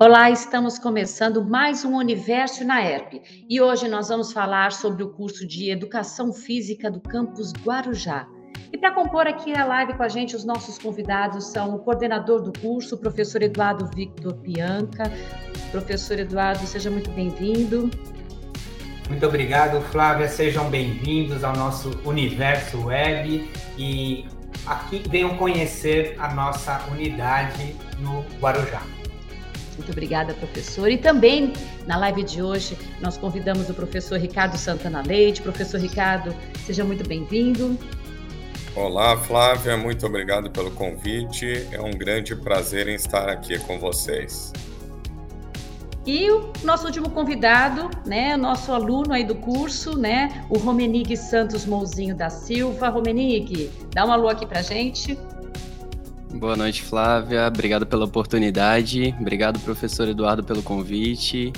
Olá, estamos começando mais um Universo na ERP e hoje nós vamos falar sobre o curso de Educação Física do campus Guarujá. E para compor aqui a live com a gente, os nossos convidados são o coordenador do curso, o professor Eduardo Victor Pianca. Professor Eduardo, seja muito bem-vindo. Muito obrigado, Flávia. Sejam bem-vindos ao nosso Universo Web e aqui venham conhecer a nossa unidade no Guarujá. Muito obrigada, professor. E também na live de hoje nós convidamos o professor Ricardo Santana Leite. Professor Ricardo, seja muito bem-vindo. Olá, Flávia, muito obrigado pelo convite. É um grande prazer em estar aqui com vocês. E o nosso último convidado, né, nosso aluno aí do curso, né, o Romenig Santos Mouzinho da Silva. Romenig, dá uma alô aqui pra gente. Boa noite, Flávia. Obrigado pela oportunidade. Obrigado, professor Eduardo, pelo convite.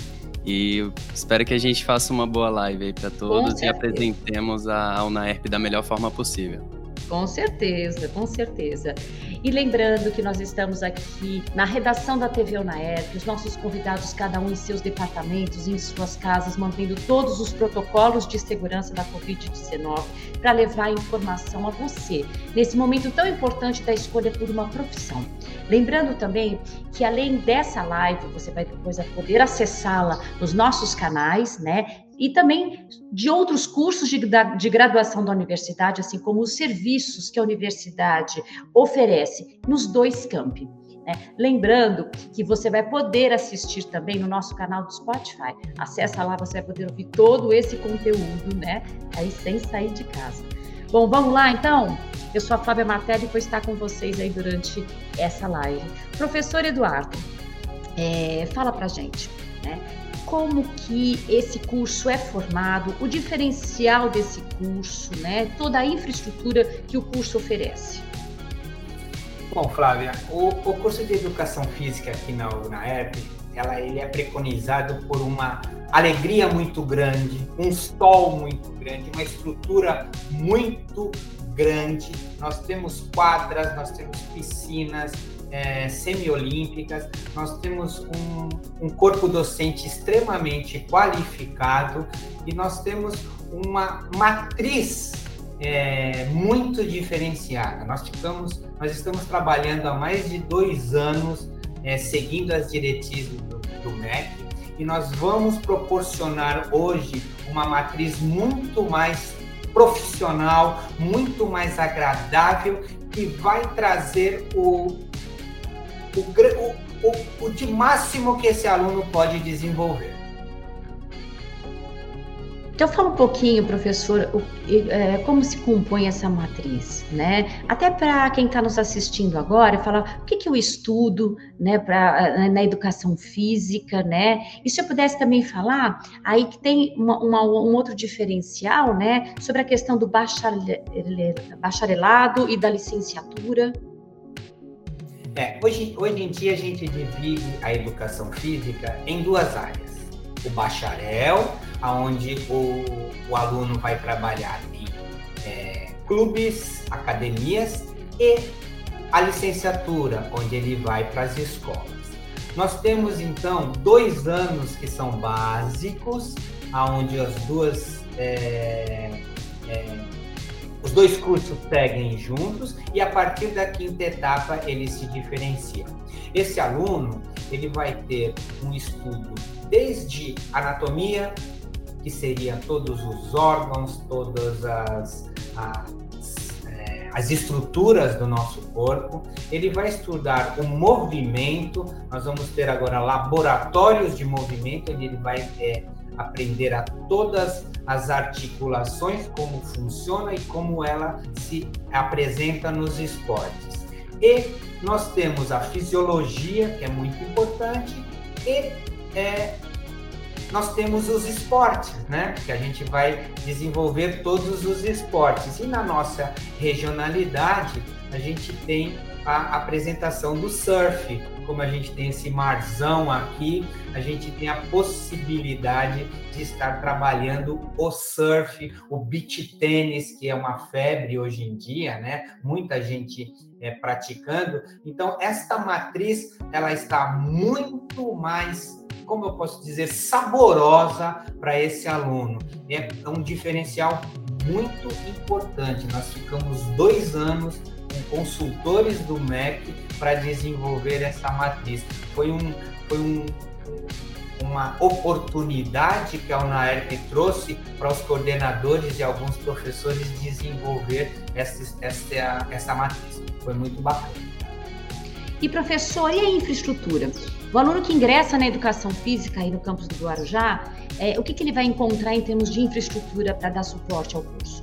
E espero que a gente faça uma boa live aí para todos e apresentemos a UNAERP da melhor forma possível. Com certeza, com certeza. E lembrando que nós estamos aqui na redação da TV UNAERP, os nossos convidados, cada um em seus departamentos, em suas casas, mantendo todos os protocolos de segurança da Covid-19 para levar informação a você, nesse momento tão importante da escolha por uma profissão. Lembrando também que além dessa live, você vai depois poder acessá-la nos nossos canais, né? E também de outros cursos de, de graduação da universidade, assim como os serviços que a universidade oferece nos dois campi. Né? Lembrando que você vai poder assistir também no nosso canal do Spotify. Acesse lá, você vai poder ouvir todo esse conteúdo, né? Aí sem sair de casa. Bom, vamos lá então? Eu sou a Flávia Martelli e vou estar com vocês aí durante essa live. Professor Eduardo, é, fala pra gente, né? Como que esse curso é formado, o diferencial desse curso, né? Toda a infraestrutura que o curso oferece. Bom, Flávia, o, o curso de Educação Física aqui na UNAERP, ela, ele é preconizado por uma alegria muito grande, um sol muito grande, uma estrutura muito grande. Nós temos quadras, nós temos piscinas, é, semiolímpicas, nós temos um, um, corpo docente extremamente qualificado e nós temos uma matriz é, muito diferenciada. Nós, ficamos, nós estamos trabalhando há mais de dois anos é, seguindo as diretrizes do, do MEC e nós vamos proporcionar hoje uma matriz muito mais profissional, muito mais agradável, que vai trazer o o, o, o de máximo que esse aluno pode desenvolver. Então fala um pouquinho, professor, é, como se compõe essa matriz, né? Até para quem está nos assistindo agora, falar o que, que eu estudo, né, pra, na educação física, né? E se eu pudesse também falar, aí que tem uma, uma, um outro diferencial, né, sobre a questão do bacharelado e da licenciatura. É, hoje, hoje em dia a gente divide a educação física em duas áreas. O bacharel, onde o, o aluno vai trabalhar em é, clubes, academias, e a licenciatura, onde ele vai para as escolas. Nós temos então dois anos que são básicos, aonde as duas é, é, os dois cursos seguem juntos e a partir da quinta etapa eles se diferenciam. Esse aluno ele vai ter um estudo desde anatomia, que seria todos os órgãos, todas as, as, é, as estruturas do nosso corpo. Ele vai estudar o movimento. Nós vamos ter agora laboratórios de movimento, onde ele vai é, aprender a todas as articulações, como funciona e como ela se apresenta nos esportes. E nós temos a fisiologia, que é muito importante, e é, nós temos os esportes, né? Que a gente vai desenvolver todos os esportes. E na nossa regionalidade, a gente tem a apresentação do surf. Como a gente tem esse marzão aqui, a gente tem a possibilidade de estar trabalhando o surf, o beach tênis, que é uma febre hoje em dia, né? Muita gente é, praticando. Então, esta matriz ela está muito mais como eu posso dizer, saborosa para esse aluno. É um diferencial muito importante. Nós ficamos dois anos com consultores do MEC para desenvolver essa matriz. Foi, um, foi um, uma oportunidade que a UNAERP trouxe para os coordenadores e alguns professores desenvolver essa, essa, essa matriz. Foi muito bacana. E professor, e a infraestrutura? O aluno que ingressa na educação física aí no campus do Guarujá, é, o que, que ele vai encontrar em termos de infraestrutura para dar suporte ao curso?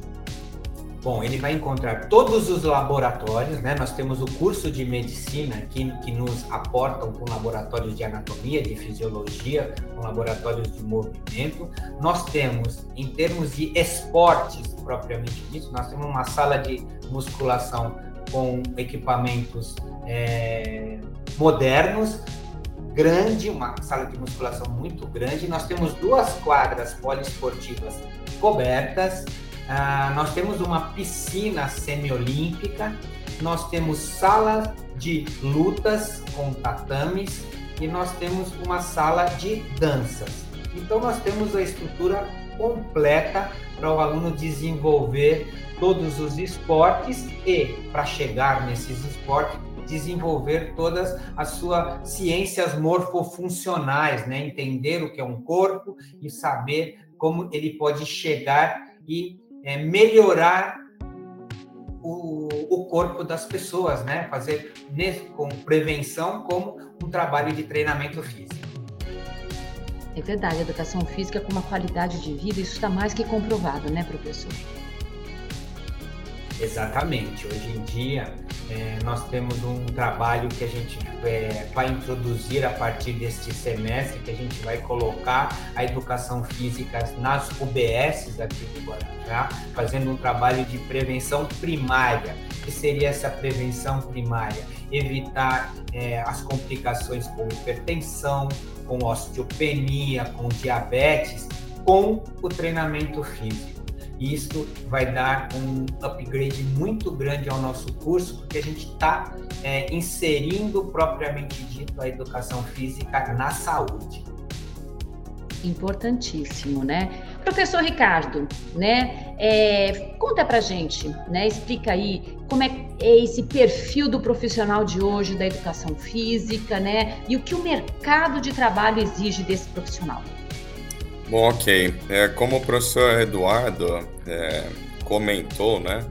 Bom, ele vai encontrar todos os laboratórios, né? Nós temos o curso de medicina que, que nos aportam com laboratórios de anatomia, de fisiologia, com laboratórios de movimento. Nós temos, em termos de esportes propriamente dito, nós temos uma sala de musculação com equipamentos é, modernos, grande, uma sala de musculação muito grande. Nós temos duas quadras poliesportivas cobertas, ah, nós temos uma piscina semiolímpica, nós temos sala de lutas com tatames e nós temos uma sala de danças. Então nós temos a estrutura completa para o aluno desenvolver todos os esportes e para chegar nesses esportes desenvolver todas as suas ciências morfofuncionais, né? Entender o que é um corpo e saber como ele pode chegar e é, melhorar o, o, corpo das pessoas, né? Fazer com prevenção como um trabalho de treinamento físico. É verdade, a educação física com uma qualidade de vida, isso está mais que comprovado, né, professor? Exatamente. Hoje em dia, é, nós temos um trabalho que a gente é, vai introduzir a partir deste semestre, que a gente vai colocar a educação física nas UBSs aqui do Guarujá, fazendo um trabalho de prevenção primária. O que seria essa prevenção primária? Evitar é, as complicações com hipertensão, com osteopenia, com diabetes, com o treinamento físico. E isso vai dar um upgrade muito grande ao nosso curso, porque a gente está é, inserindo propriamente dito a educação física na saúde. Importantíssimo, né? Professor Ricardo, né? É, conta pra gente, né? Explica aí como é, é esse perfil do profissional de hoje da educação física, né? E o que o mercado de trabalho exige desse profissional. Bom, ok. É, como o professor Eduardo é, comentou, né,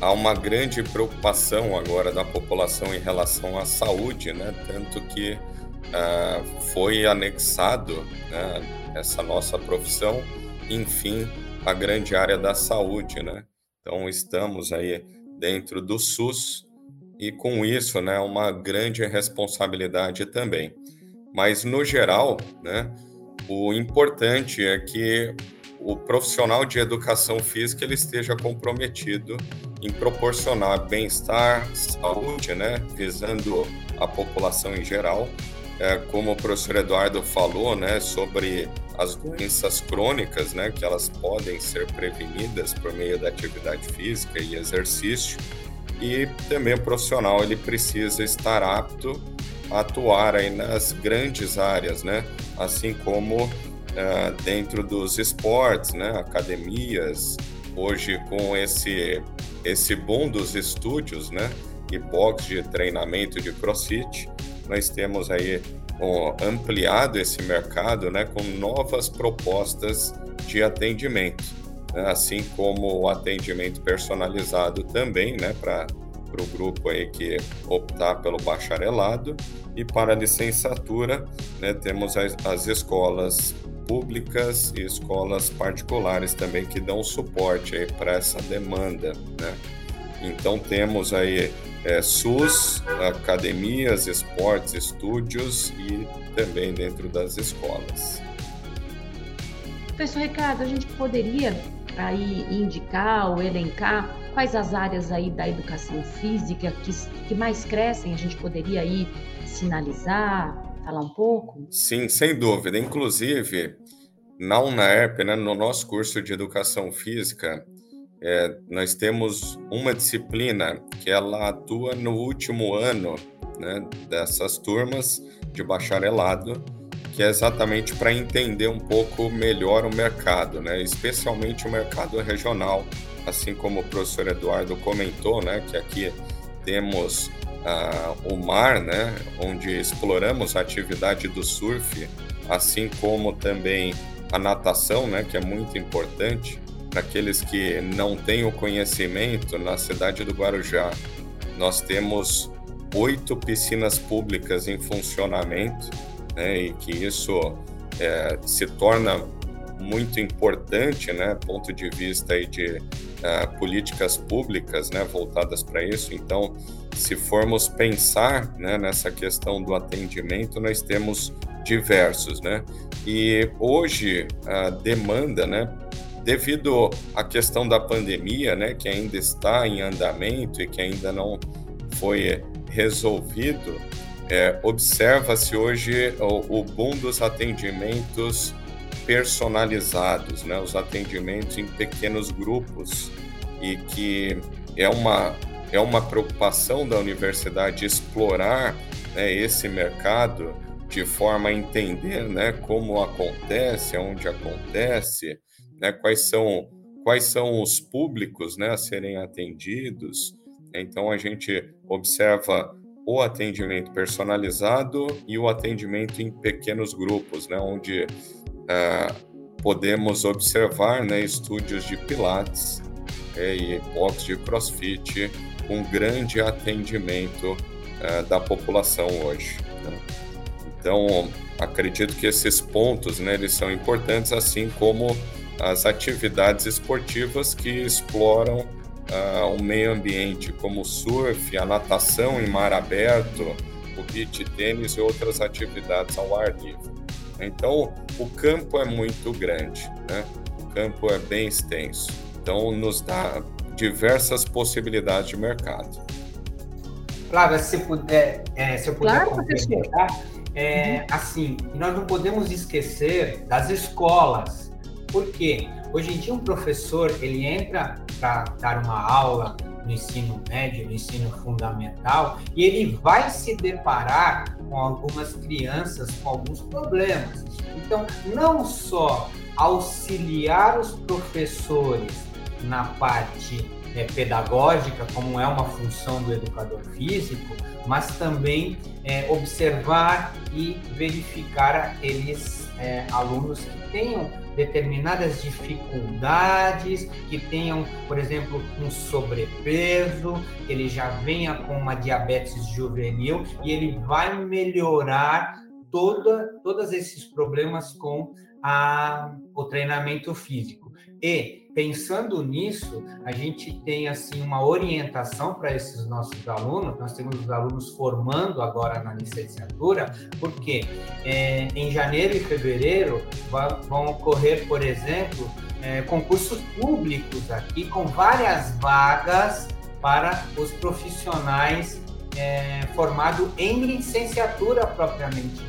há uma grande preocupação agora da população em relação à saúde, né, tanto que uh, foi anexado né, essa nossa profissão, enfim, a grande área da saúde, né. Então estamos aí dentro do SUS e com isso, né, uma grande responsabilidade também. Mas no geral, né, o importante é que o profissional de educação física ele esteja comprometido em proporcionar bem-estar, saúde, né, visando a população em geral. É, como o professor Eduardo falou, né, sobre as doenças crônicas, né, que elas podem ser prevenidas por meio da atividade física e exercício. E também o profissional ele precisa estar apto atuar aí nas grandes áreas, né, assim como uh, dentro dos esportes, né, academias, hoje com esse, esse boom dos estúdios, né, e box de treinamento de crossfit, nós temos aí um, ampliado esse mercado, né, com novas propostas de atendimento, né, assim como o atendimento personalizado também, né, para para o grupo aí que optar pelo bacharelado e para a licenciatura né, temos as, as escolas públicas e escolas particulares também que dão suporte para essa demanda, né? Então temos aí é, SUS, academias, esportes, estúdios e também dentro das escolas. Professor Ricardo, a gente poderia aí indicar ou elencar quais as áreas aí da educação física que, que mais crescem? A gente poderia aí sinalizar, falar um pouco? Sim, sem dúvida. Inclusive, na UNAERP, né, no nosso curso de Educação Física, é, nós temos uma disciplina que ela atua no último ano né, dessas turmas de bacharelado, que é exatamente para entender um pouco melhor o mercado, né, especialmente o mercado regional, assim como o professor Eduardo comentou, né, que aqui temos o mar, né, onde exploramos a atividade do surf, assim como também a natação, né, que é muito importante para aqueles que não têm o conhecimento, na cidade do Guarujá, nós temos oito piscinas públicas em funcionamento, né, e que isso é, se torna muito importante, né, ponto de vista aí de uh, políticas públicas, né, voltadas para isso. Então, se formos pensar né, nessa questão do atendimento, nós temos diversos, né? E hoje a demanda, né, devido à questão da pandemia, né, que ainda está em andamento e que ainda não foi resolvido, é, observa-se hoje o, o boom dos atendimentos personalizados, né, os atendimentos em pequenos grupos e que é uma é uma preocupação da universidade explorar né, esse mercado de forma a entender né, como acontece, onde acontece, né, quais, são, quais são os públicos né, a serem atendidos. Então, a gente observa o atendimento personalizado e o atendimento em pequenos grupos, né, onde uh, podemos observar né, estúdios de pilates é, e box de crossfit com grande atendimento uh, da população hoje. Né? Então, acredito que esses pontos, né, eles são importantes, assim como as atividades esportivas que exploram uh, o meio ambiente, como o surf, a natação em mar aberto, o beach tênis e outras atividades ao ar livre. Então, o campo é muito grande, né? o campo é bem extenso, então nos dá diversas possibilidades de mercado. Flávia, se, puder, é, se eu puder claro, complementar, é, uhum. assim, nós não podemos esquecer das escolas. Por quê? Hoje em dia um professor, ele entra para dar uma aula no ensino médio, no ensino fundamental, e ele vai se deparar com algumas crianças com alguns problemas. Então, não só auxiliar os professores na parte é, pedagógica, como é uma função do educador físico, mas também é, observar e verificar aqueles é, alunos que tenham determinadas dificuldades, que tenham, por exemplo, um sobrepeso, que ele já venha com uma diabetes juvenil e ele vai melhorar toda, todos esses problemas com a, o treinamento físico. E pensando nisso, a gente tem assim uma orientação para esses nossos alunos. Nós temos os alunos formando agora na licenciatura, porque é, em janeiro e fevereiro vão ocorrer, por exemplo, é, concursos públicos aqui com várias vagas para os profissionais é, formados em licenciatura propriamente.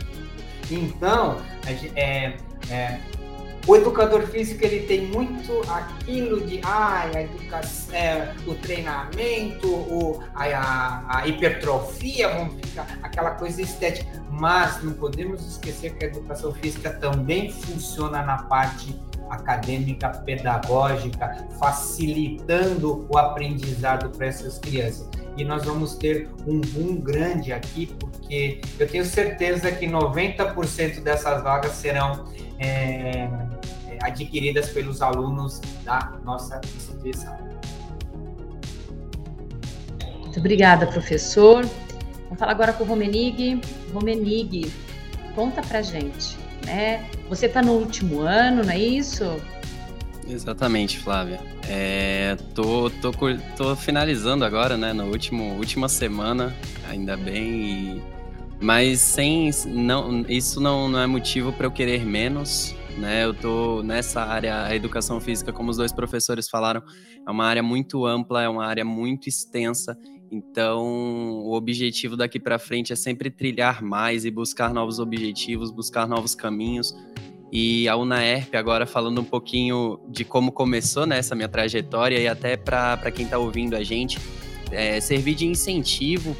Então, é, é, o educador físico ele tem muito aquilo de ah, a educação, é, o treinamento, o, a, a, a, hipertrofia, vamos ficar aquela coisa estética. Mas não podemos esquecer que a educação física também funciona na parte acadêmica, pedagógica, facilitando o aprendizado para essas crianças. E nós vamos ter um boom grande aqui, porque eu tenho certeza que 90% dessas vagas serão é, é, adquiridas pelos alunos da nossa instituição. Muito obrigada, professor. Vamos falar agora com o Romenig. Romenig, conta pra gente, né? Você está no último ano, não é isso? Exatamente, Flávia. É, tô, tô, tô finalizando agora, né? Na último, última semana, ainda bem. E mas sem não, isso não, não é motivo para eu querer menos, né? Eu tô nessa área, a educação física, como os dois professores falaram, é uma área muito ampla, é uma área muito extensa. Então, o objetivo daqui para frente é sempre trilhar mais e buscar novos objetivos, buscar novos caminhos. E a UNAERP, agora falando um pouquinho de como começou né, essa minha trajetória e até para quem está ouvindo a gente, é, servir de incentivo.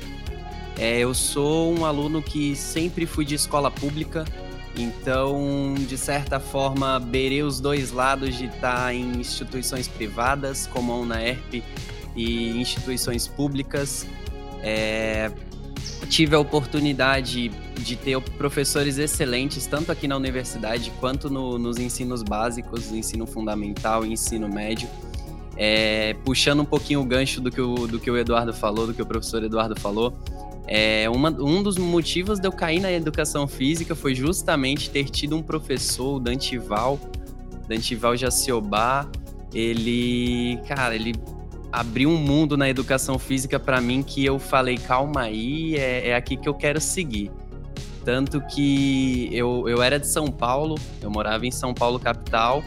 É, eu sou um aluno que sempre fui de escola pública, então, de certa forma, beirei os dois lados de estar em instituições privadas, como a UNAERP, e instituições públicas. É, tive a oportunidade de ter professores excelentes, tanto aqui na universidade quanto no, nos ensinos básicos, ensino fundamental e ensino médio. É, puxando um pouquinho o gancho do que o, do que o Eduardo falou, do que o professor Eduardo falou, é, uma, um dos motivos de eu cair na educação física foi justamente ter tido um professor, o Dantival, Dantival Jaciobá, ele, cara, ele abriu um mundo na educação física para mim que eu falei, calma aí, é, é, aqui que eu quero seguir. Tanto que eu, eu era de São Paulo, eu morava em São Paulo, capital,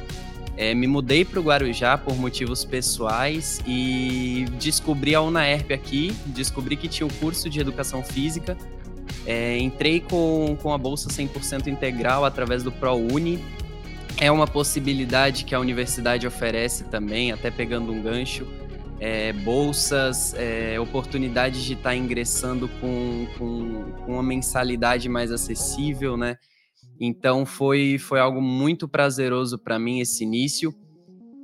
é, me mudei para o Guarujá por motivos pessoais e descobri a UNAERP aqui, descobri que tinha o um curso de Educação Física, é, entrei com, com a bolsa 100% integral através do ProUni, é uma possibilidade que a universidade oferece também, até pegando um gancho, é, bolsas, é, oportunidades de estar tá ingressando com, com, com, uma mensalidade mais acessível, né? Então foi, foi algo muito prazeroso para mim esse início.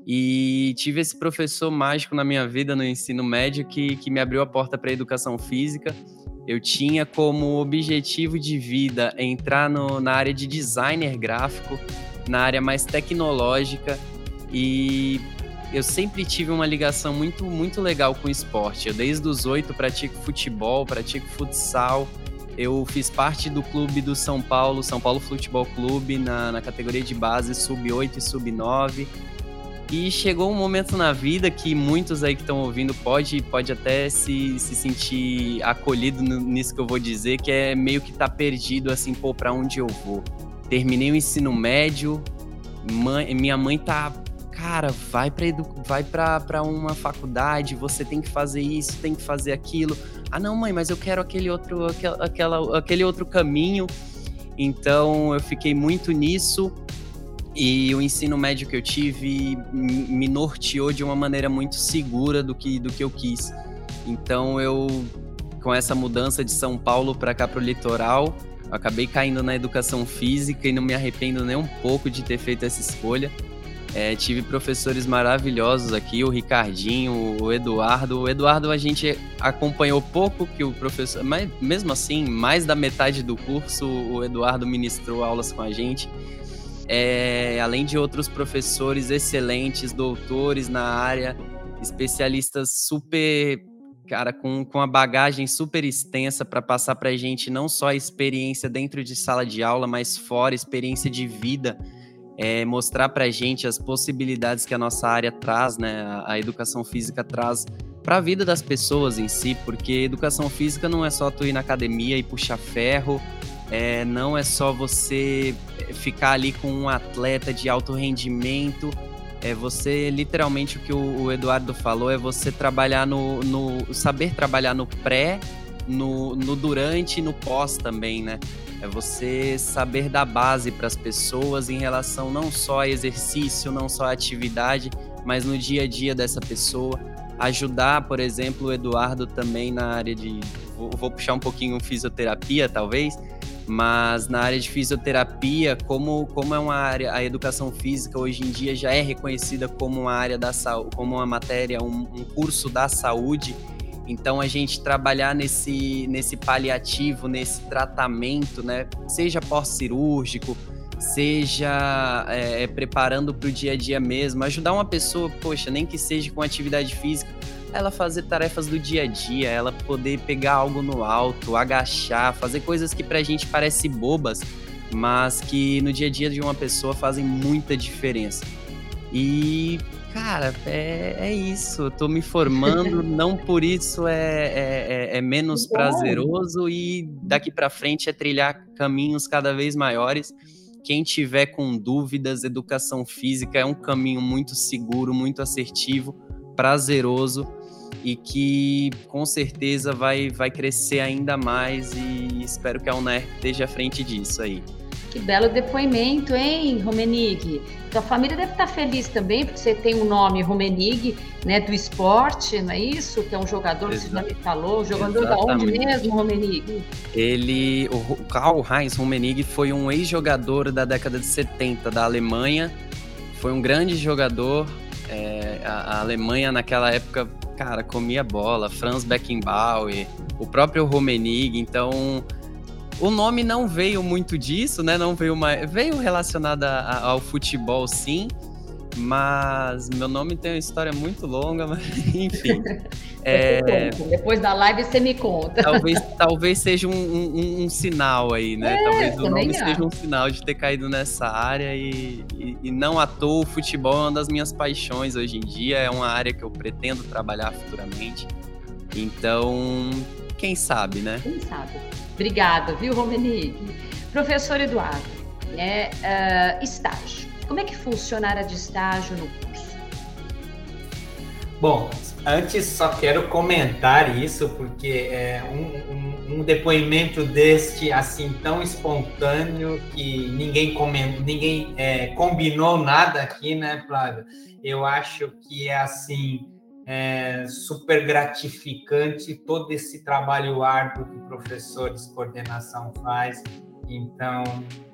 E tive esse professor mágico na minha vida no ensino médio que, que me abriu a porta para a educação física. Eu tinha como objetivo de vida entrar no, na área de designer gráfico, na área mais tecnológica e eu sempre tive uma ligação muito, muito legal com esporte. Eu, desde os oito, pratico futebol, pratico futsal. Eu fiz parte do clube do São Paulo, São Paulo Futebol Clube, na, na categoria de base sub-8 e sub-9. E chegou um momento na vida que muitos aí que estão ouvindo pode, pode até se, se sentir acolhido nisso que eu vou dizer, que é meio que tá perdido assim, pô, pra onde eu vou. Terminei o ensino médio, mãe, minha mãe tá cara, vai para vai para uma faculdade, você tem que fazer isso, tem que fazer aquilo. Ah, não, mãe, mas eu quero aquele outro, aquela, aquele outro caminho. Então eu fiquei muito nisso e o ensino médio que eu tive me norteou de uma maneira muito segura do que, do que eu quis. Então eu, com essa mudança de São Paulo para cá para o litoral, acabei caindo na educação física e não me arrependo nem um pouco de ter feito essa escolha. É, tive professores maravilhosos aqui, o Ricardinho, o Eduardo. O Eduardo a gente acompanhou pouco que o professor, mas mesmo assim, mais da metade do curso o Eduardo ministrou aulas com a gente. É, além de outros professores excelentes, doutores na área, especialistas super, cara, com, com a bagagem super extensa para passar para a gente não só a experiência dentro de sala de aula, mas fora, experiência de vida é, mostrar para gente as possibilidades que a nossa área traz, né? A, a educação física traz para a vida das pessoas em si, porque educação física não é só tu ir na academia e puxar ferro, é, não é só você ficar ali com um atleta de alto rendimento, é você literalmente o que o, o Eduardo falou é você trabalhar no, no saber trabalhar no pré, no, no durante e no pós também, né? É você saber dar base para as pessoas em relação não só a exercício, não só a atividade, mas no dia a dia dessa pessoa. Ajudar, por exemplo, o Eduardo também na área de. Vou, vou puxar um pouquinho fisioterapia, talvez, mas na área de fisioterapia, como, como é uma área, a educação física hoje em dia já é reconhecida como uma área da saúde, como uma matéria, um, um curso da saúde então a gente trabalhar nesse, nesse paliativo, nesse tratamento, né? Seja pós-cirúrgico, seja é, preparando para o dia a dia mesmo, ajudar uma pessoa, poxa, nem que seja com atividade física, ela fazer tarefas do dia a dia, ela poder pegar algo no alto, agachar, fazer coisas que para a gente parecem bobas, mas que no dia a dia de uma pessoa fazem muita diferença. E Cara, é, é isso. Eu tô me formando, não por isso é, é, é, é menos prazeroso e daqui para frente é trilhar caminhos cada vez maiores. Quem tiver com dúvidas, educação física é um caminho muito seguro, muito assertivo, prazeroso e que com certeza vai, vai crescer ainda mais e espero que a UNER esteja à frente disso aí. Que belo depoimento, hein, Romenig? Tua família deve estar feliz também, porque você tem o um nome Romenig, né, do esporte, não é isso? Que é um jogador que você já me falou. Jogador da onde mesmo, Romenig? Ele, o Karl Heinz Romenig foi um ex-jogador da década de 70 da Alemanha. Foi um grande jogador. É, a, a Alemanha naquela época, cara, comia bola. Franz Beckenbauer, o próprio Romenig. Então, o nome não veio muito disso, né? Não veio mais. Veio relacionado a, ao futebol, sim. Mas meu nome tem uma história muito longa, mas enfim. é... Depois da live você me conta. Talvez, talvez seja um, um, um sinal aí, né? É, talvez o nome seja um sinal de ter caído nessa área e, e, e, não à toa o futebol é uma das minhas paixões hoje em dia, é uma área que eu pretendo trabalhar futuramente. Então, quem sabe, né? Quem sabe. Obrigada, viu, Romenique? Professor Eduardo, né, uh, estágio. Como é que funciona a área de estágio no curso? Bom, antes só quero comentar isso, porque é um, um, um depoimento deste assim tão espontâneo que ninguém, ninguém é, combinou nada aqui, né, Flávio? Eu acho que é assim é super gratificante todo esse trabalho árduo que professores de coordenação faz. Então,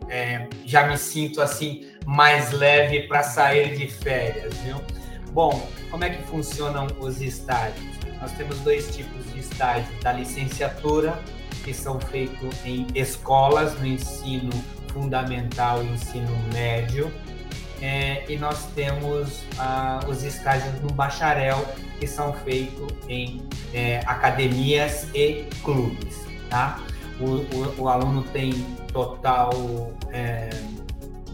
é, já me sinto assim mais leve para sair de férias, viu? Bom, como é que funcionam os estágios? Nós temos dois tipos de estágios: da licenciatura, que são feitos em escolas no ensino fundamental e ensino médio, é, e nós temos ah, os estágios no bacharel, que são feitos em é, academias e clubes. Tá? O, o, o aluno tem total, é,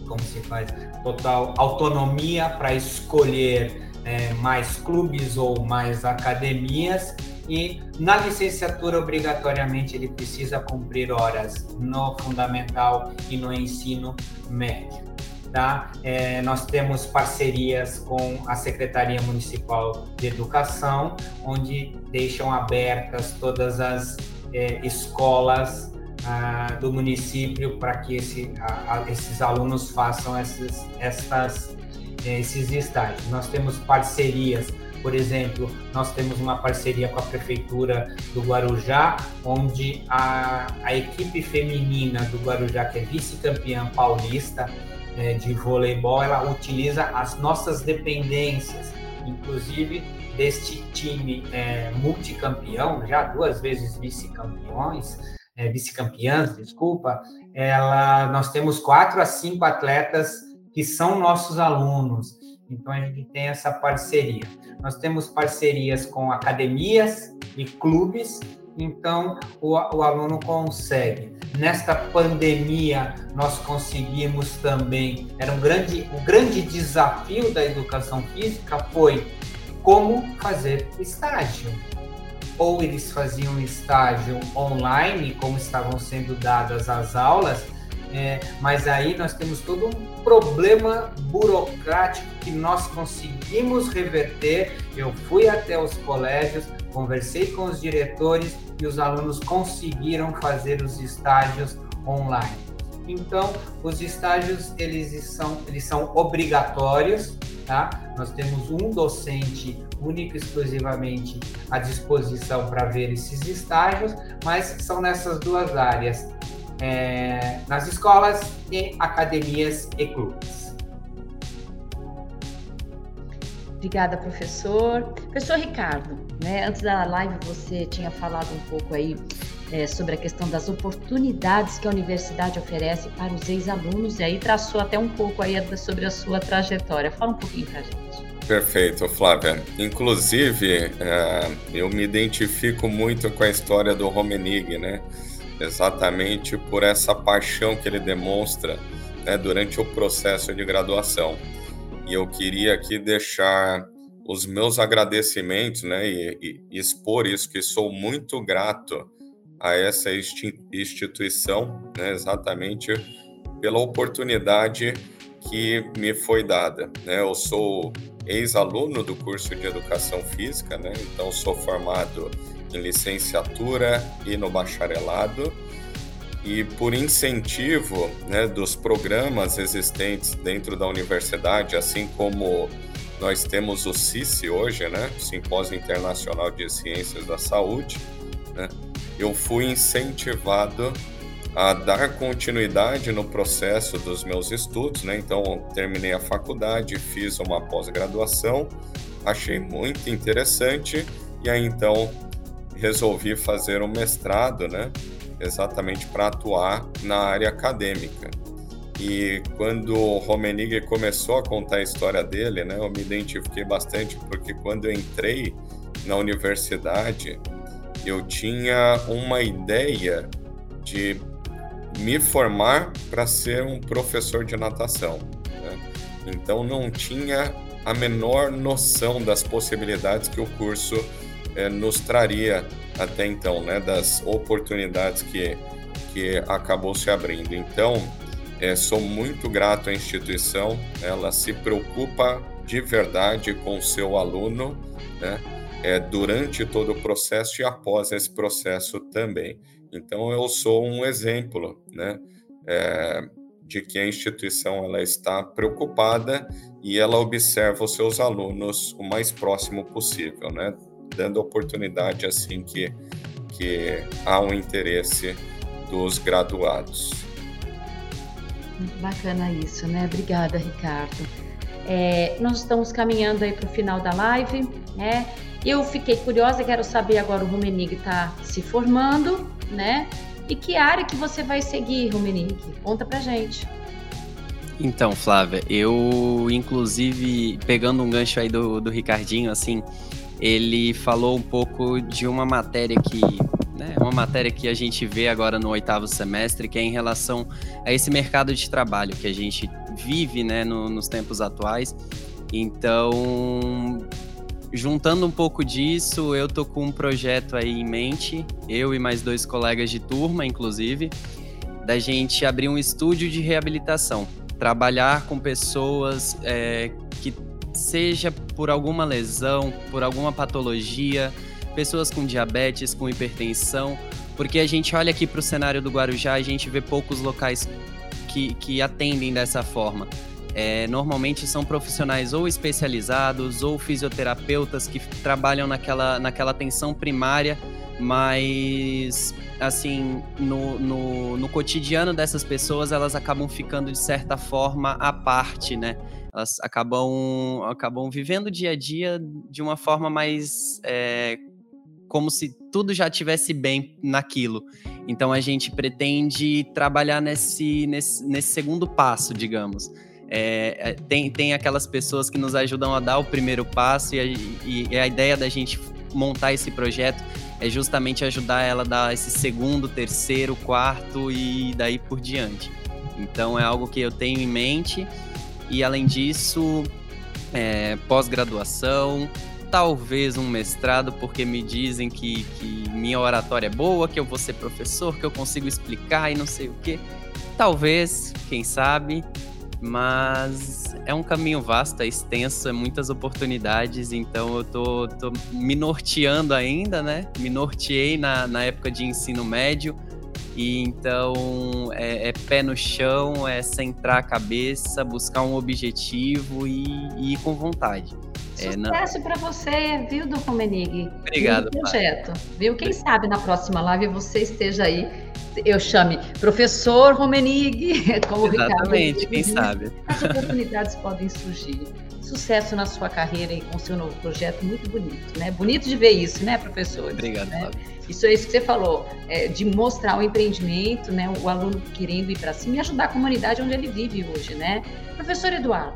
como se faz, total autonomia para escolher é, mais clubes ou mais academias e na licenciatura obrigatoriamente ele precisa cumprir horas no fundamental e no ensino médio. Tá? É, nós temos parcerias com a Secretaria Municipal de Educação, onde deixam abertas todas as é, escolas ah, do município para que esse, a, a, esses alunos façam esses, essas, é, esses estágios. Nós temos parcerias por exemplo, nós temos uma parceria com a Prefeitura do Guarujá, onde a, a equipe feminina do Guarujá, que é vice-campeã paulista, é, de voleibol, ela utiliza as nossas dependências, inclusive deste time é, multicampeão, já duas vezes vice-campeões, é, vice-campeãs, desculpa, ela, nós temos quatro a cinco atletas que são nossos alunos, então a gente tem essa parceria. Nós temos parcerias com academias e clubes então o, o aluno consegue. Nesta pandemia, nós conseguimos também, era um grande, o grande desafio da educação física foi como fazer estágio. Ou eles faziam estágio online, como estavam sendo dadas as aulas, é, mas aí nós temos todo um problema burocrático que nós conseguimos reverter. Eu fui até os colégios, conversei com os diretores e os alunos conseguiram fazer os estágios online. Então, os estágios eles são, eles são obrigatórios, tá? Nós temos um docente único exclusivamente à disposição para ver esses estágios, mas são nessas duas áreas, é, nas escolas e academias e clubes. Obrigada, professor. Professor Ricardo, né, antes da live você tinha falado um pouco aí é, sobre a questão das oportunidades que a universidade oferece para os ex-alunos, e aí traçou até um pouco aí sobre a sua trajetória. Fala um pouquinho para a gente. Perfeito, Flávia. Inclusive, é, eu me identifico muito com a história do Romenig, né? Exatamente por essa paixão que ele demonstra né, durante o processo de graduação e eu queria aqui deixar os meus agradecimentos, né, e, e expor isso que sou muito grato a essa instituição, né, exatamente pela oportunidade que me foi dada. Né? Eu sou ex-aluno do curso de Educação Física, né? então sou formado em licenciatura e no bacharelado, e por incentivo né, dos programas existentes dentro da universidade, assim como nós temos o CICI hoje, né, Simpósio Internacional de Ciências da Saúde, né, eu fui incentivado a dar continuidade no processo dos meus estudos, né? Então, terminei a faculdade, fiz uma pós-graduação, achei muito interessante e aí então resolvi fazer um mestrado, né? Exatamente para atuar na área acadêmica. E quando o Romenig começou a contar a história dele, né, eu me identifiquei bastante porque quando eu entrei na universidade, eu tinha uma ideia de me formar para ser um professor de natação. Né? Então não tinha a menor noção das possibilidades que o curso é, nos traria até então, né? das oportunidades que, que acabou se abrindo. Então, é, sou muito grato à instituição, ela se preocupa de verdade com o seu aluno, né? É, durante todo o processo e após esse processo também. Então, eu sou um exemplo, né, é, de que a instituição ela está preocupada e ela observa os seus alunos o mais próximo possível, né, dando oportunidade assim que que há um interesse dos graduados. Muito bacana isso, né? Obrigada, Ricardo. É, nós estamos caminhando aí para o final da live, né? Eu fiquei curiosa, quero saber agora o Rumenig está se formando, né? E que área que você vai seguir, Romenick? Conta pra gente. Então, Flávia, eu, inclusive, pegando um gancho aí do, do Ricardinho, assim, ele falou um pouco de uma matéria que, né, uma matéria que a gente vê agora no oitavo semestre, que é em relação a esse mercado de trabalho que a gente vive, né, no, nos tempos atuais. Então, juntando um pouco disso, eu tô com um projeto aí em mente, eu e mais dois colegas de turma, inclusive, da gente abrir um estúdio de reabilitação, trabalhar com pessoas é, que seja por alguma lesão, por alguma patologia, pessoas com diabetes, com hipertensão, porque a gente olha aqui para o cenário do Guarujá, a gente vê poucos locais que, que atendem dessa forma. É, normalmente são profissionais ou especializados ou fisioterapeutas que trabalham naquela, naquela atenção primária, mas assim no, no, no cotidiano dessas pessoas elas acabam ficando de certa forma à parte, né? Elas acabam, acabam vivendo o dia a dia de uma forma mais é, como se tudo já tivesse bem naquilo. Então a gente pretende trabalhar nesse, nesse, nesse segundo passo, digamos. É, é, tem, tem aquelas pessoas que nos ajudam a dar o primeiro passo e a, e a ideia da gente montar esse projeto é justamente ajudar ela a dar esse segundo, terceiro, quarto e daí por diante. Então é algo que eu tenho em mente e além disso, é, pós-graduação, talvez um mestrado, porque me dizem que, que minha oratória é boa, que eu vou ser professor, que eu consigo explicar e não sei o que. Talvez, quem sabe, mas é um caminho vasto, é extenso, é muitas oportunidades, então eu tô, tô me norteando ainda, né? Me norteei na, na época de ensino médio, e então é, é, pé no chão, é centrar a cabeça, buscar um objetivo e, e ir com vontade. É, Sucesso é, para você, viu, do Comenig? Obrigado. projeto, viu? Quem sabe na próxima live você esteja aí eu chame professor Romenig, como Exatamente, Ricardo quem sabe. As oportunidades podem surgir. Sucesso na sua carreira e com seu novo projeto, muito bonito, né? Bonito de ver isso, né, professor? Obrigado, né? Isso é isso que você falou, é, de mostrar o empreendimento, né? O aluno querendo ir para cima e ajudar a comunidade onde ele vive hoje, né? Professor Eduardo,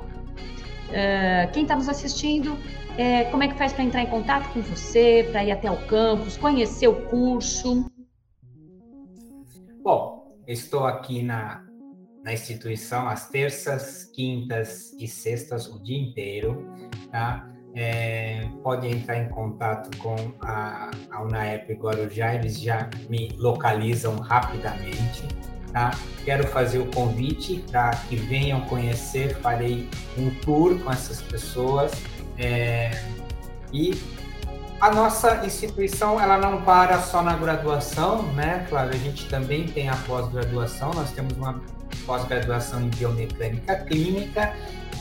uh, quem está nos assistindo, é, como é que faz para entrar em contato com você, para ir até o campus, conhecer o curso? Bom, estou aqui na, na instituição às terças, quintas e sextas o dia inteiro, tá? É, pode entrar em contato com a, a UNAEP Guarujá, eles já me localizam rapidamente, tá? Quero fazer o convite para que venham conhecer, farei um tour com essas pessoas é, e a nossa instituição ela não para só na graduação, né, Flávia? A gente também tem a pós-graduação. Nós temos uma pós-graduação em biomecânica clínica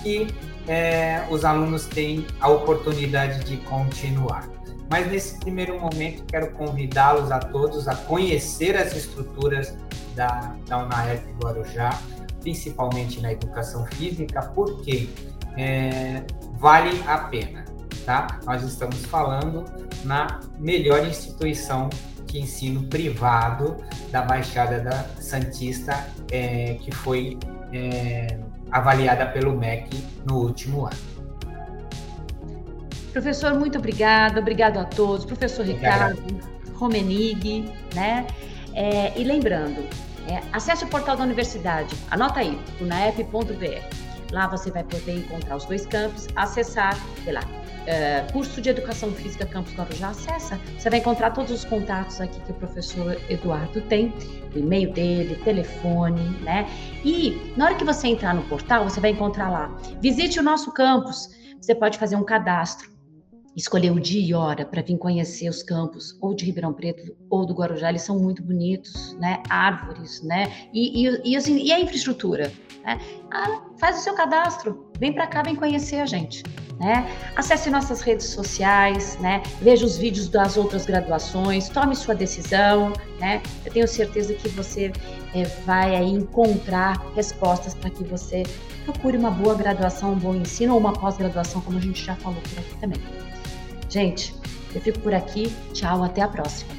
e é, os alunos têm a oportunidade de continuar. Mas nesse primeiro momento quero convidá-los a todos a conhecer as estruturas da, da UNAERP Guarujá, principalmente na educação física, porque é, vale a pena. Tá? Nós estamos falando na melhor instituição de ensino privado da Baixada da Santista, é, que foi é, avaliada pelo MEC no último ano. Professor, muito obrigada, obrigado a todos. Professor Ricardo, Romenig, né? É, e lembrando, é, acesse o portal da universidade, anota aí, unaep.br. Lá você vai poder encontrar os dois campos, acessar, sei lá, uh, curso de Educação Física Campus Guarujá, acessa. Você vai encontrar todos os contatos aqui que o professor Eduardo tem, o e-mail dele, telefone, né? E na hora que você entrar no portal, você vai encontrar lá, visite o nosso campus, você pode fazer um cadastro escolher o dia e hora para vir conhecer os campos, ou de Ribeirão Preto ou do Guarujá, eles são muito bonitos, né? Árvores, né? E, e, e, assim, e a infraestrutura? Né? Ah, faz o seu cadastro, vem para cá, vem conhecer a gente. Né? Acesse nossas redes sociais, né? veja os vídeos das outras graduações, tome sua decisão. Né? Eu tenho certeza que você é, vai encontrar respostas para que você procure uma boa graduação, um bom ensino ou uma pós-graduação, como a gente já falou por aqui também. Gente, eu fico por aqui. Tchau, até a próxima.